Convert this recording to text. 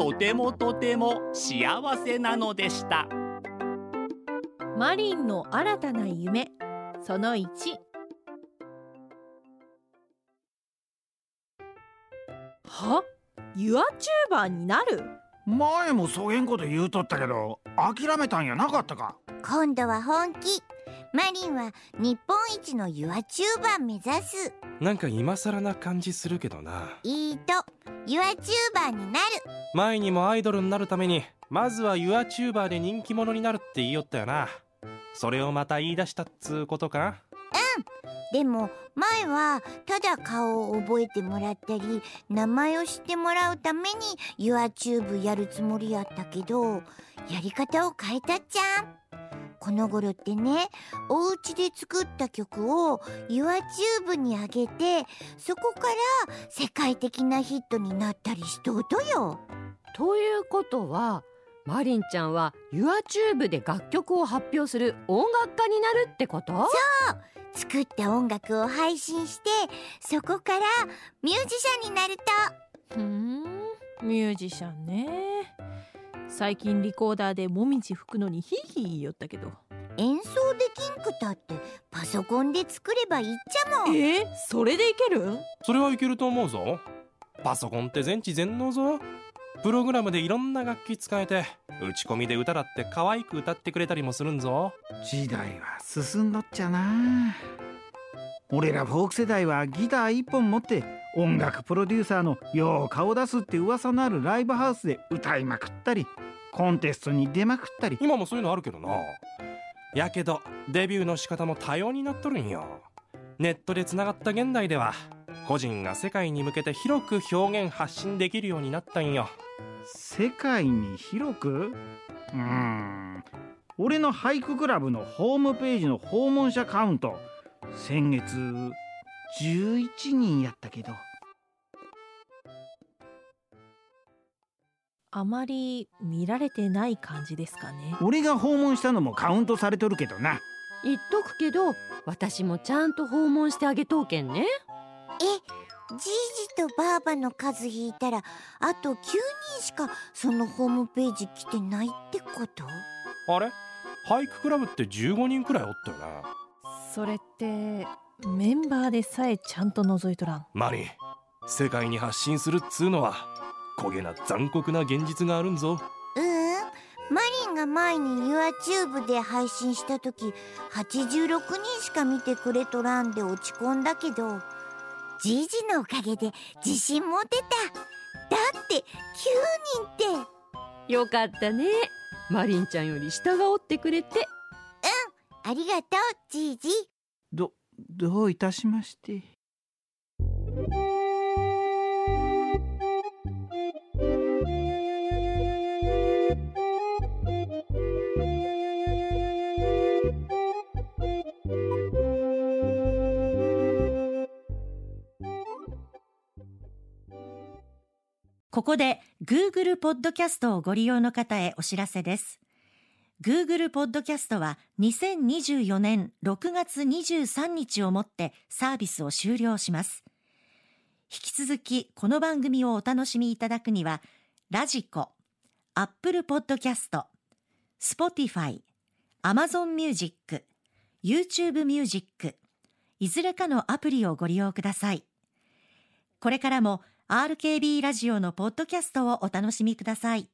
とてもとても幸せなのでした。マリンの新たな夢。その1は？ユアチューバーになる？前もそげんこと言うとったけど諦めたんやなかったか？今度は本気マリンは日本一のユアチューバー目指す。なんか今更な感じするけどな。いいとユーチューバーになる。前にもアイドルになるためにまずはユーチューバーで人気者になるって言いよったよな。それをまた言い出したっつうことか？でも前はただ顔を覚えてもらったり名前を知ってもらうために YouTube やるつもりやったけどやり方を変えたっちゃんこの頃ってねお家で作った曲を YouTube に上げてそこから世界的なヒットになったりしとうとよ。ということはマリンちゃんは YouTube で楽曲を発表する音楽家になるってこと？作った音楽を配信してそこからミュージシャンになると。ふーんミュージシャンね。最近リコーダーでもみじ吹くのにヒーヒー言いよったけど。演奏できんくたってパソコンで作ればいいっちゃもん。え？ー、それでいける？んそれはいけると思うぞ。パソコンって全知全能ぞ。プログラムでいろんな楽器使えて打ち込みで歌だって可愛く歌ってくれたりもするんぞ。時代は進んどっちゃな。俺らフォーク世代はギター一本持って音楽プロデューサーのよう顔出すって噂のあるライブハウスで歌いまくったりコンテストに出まくったり。今もそういうのあるけどな。やけどデビューの仕方も多様になっとるんよ。ネットでつながった現代では個人が世界に向けて広く表現発信できるようになったんよ。世界に広く？うーん。俺の俳句クラブのホームページの訪問者カウント。先月11人やったけど。あまり見られてない感じですかね。俺が訪問したのもカウントされとるけどな。言っとくけど私もちゃんと訪問してあげとうけんね。えじいじとばあばの数引いたらあと9人しかそのホームページ来てないってこと？あれ？俳句クラブって15人くらいおったよな。それってメンバーでさえちゃんと覗いとらん。マリン世界に発信するっつうのは焦げな残酷な現実があるんぞ。ううん。マリンが前に YouTube で配信した時86人しか見てくれとらんで落ち込んだけどじいじのおかげで自信持てた。だって9人って。よかったね。マリンちゃんより下がおってくれて。ありがとうじいじ。どどういたしましてここで Google ポッドキャストをご利用の方へお知らせです。Google ポッドキャストは2024年6月23日をもってサービスを終了します。引き続きこの番組をお楽しみいただくには、ラジコ、Apple ポッドキャスト、Spotify、Amazon Music、YouTube Music、いずれかのアプリをご利用ください。これからも RKB ラジオのポッドキャストをお楽しみください。